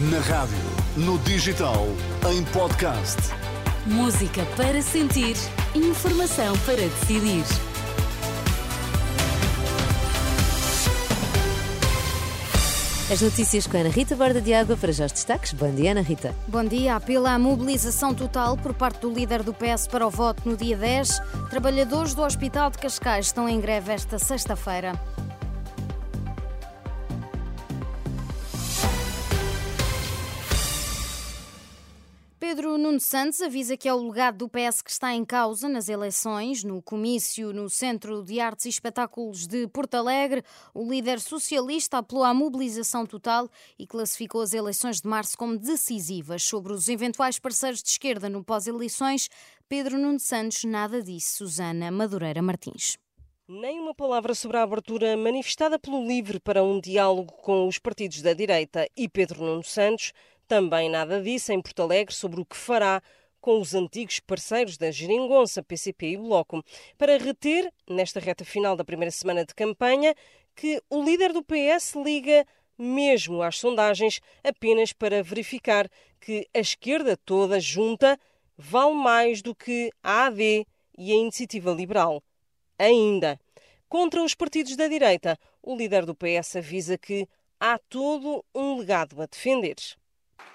Na rádio, no digital, em podcast. Música para sentir, informação para decidir. As notícias com a Ana Rita Borda de Água para já os destaques. Bom dia, Ana Rita. Bom dia. Apela à mobilização total por parte do líder do PS para o voto no dia 10. Trabalhadores do Hospital de Cascais estão em greve esta sexta-feira. Pedro Nuno Santos avisa que é o legado do PS que está em causa nas eleições. No comício no Centro de Artes e Espetáculos de Porto Alegre, o líder socialista apelou à mobilização total e classificou as eleições de março como decisivas. Sobre os eventuais parceiros de esquerda no pós-eleições, Pedro Nuno Santos nada disse. Susana Madureira Martins. Nem uma palavra sobre a abertura manifestada pelo LIVRE para um diálogo com os partidos da direita e Pedro Nuno Santos também nada disse em Porto Alegre sobre o que fará com os antigos parceiros da Geringonça, PCP e Bloco, para reter, nesta reta final da primeira semana de campanha, que o líder do PS liga mesmo às sondagens apenas para verificar que a esquerda toda junta vale mais do que a AD e a Iniciativa Liberal. Ainda. Contra os partidos da direita, o líder do PS avisa que há todo um legado a defender.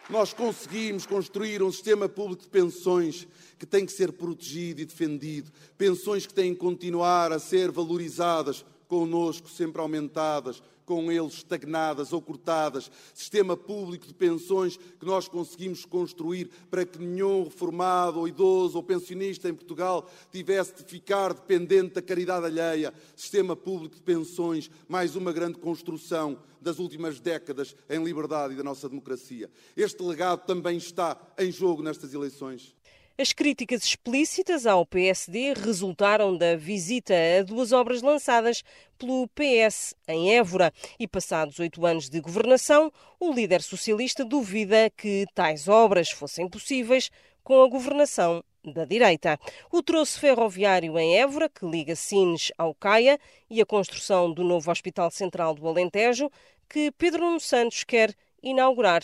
Nós conseguimos construir um sistema público de pensões que tem que ser protegido e defendido, pensões que têm que continuar a ser valorizadas, connosco sempre aumentadas, com eles estagnadas ou cortadas, sistema público de pensões que nós conseguimos construir para que nenhum reformado ou idoso ou pensionista em Portugal tivesse de ficar dependente da caridade alheia, sistema público de pensões, mais uma grande construção das últimas décadas em liberdade e da nossa democracia. Este legado também está em jogo nestas eleições. As críticas explícitas ao PSD resultaram da visita a duas obras lançadas pelo PS em Évora. E passados oito anos de governação, o líder socialista duvida que tais obras fossem possíveis com a governação da direita. O troço ferroviário em Évora, que liga Sines ao Caia, e a construção do novo Hospital Central do Alentejo, que Pedro Nuno Santos quer inaugurar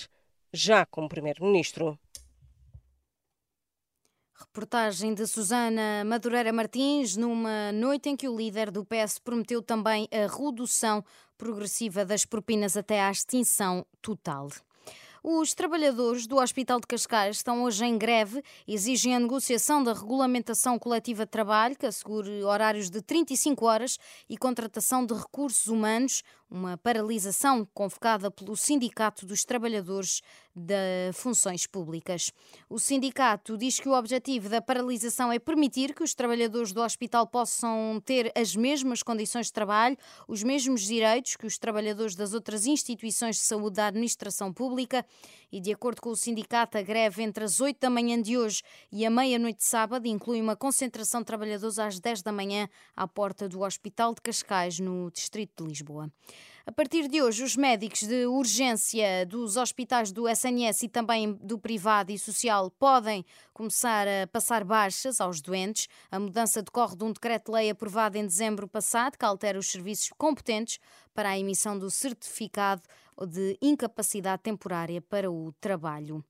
já como Primeiro-Ministro. Reportagem de Susana Madureira Martins, numa noite em que o líder do PS prometeu também a redução progressiva das propinas até à extinção total. Os trabalhadores do Hospital de Cascais estão hoje em greve, exigem a negociação da regulamentação coletiva de trabalho, que assegure horários de 35 horas e contratação de recursos humanos, uma paralisação convocada pelo Sindicato dos Trabalhadores de Funções Públicas. O sindicato diz que o objetivo da paralisação é permitir que os trabalhadores do hospital possam ter as mesmas condições de trabalho, os mesmos direitos que os trabalhadores das outras instituições de saúde da administração pública e, de acordo com o sindicato, a greve entre as 8 da manhã de hoje e a meia-noite de sábado inclui uma concentração de trabalhadores às 10 da manhã à porta do Hospital de Cascais, no Distrito de Lisboa. A partir de hoje, os médicos de urgência dos hospitais do SNS e também do privado e social podem começar a passar baixas aos doentes. A mudança decorre de um decreto-lei aprovado em dezembro passado que altera os serviços competentes para a emissão do certificado de incapacidade temporária para o trabalho.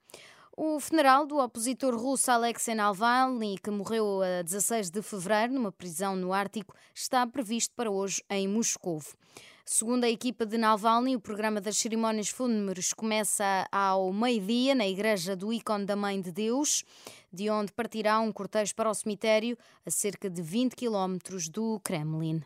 O funeral do opositor russo Alexei Navalny, que morreu a 16 de fevereiro numa prisão no Ártico, está previsto para hoje em Moscou. Segundo a equipa de Navalny, o programa das cerimónias fúnebres começa ao meio-dia na igreja do ícone da Mãe de Deus, de onde partirá um cortejo para o cemitério a cerca de 20 quilómetros do Kremlin.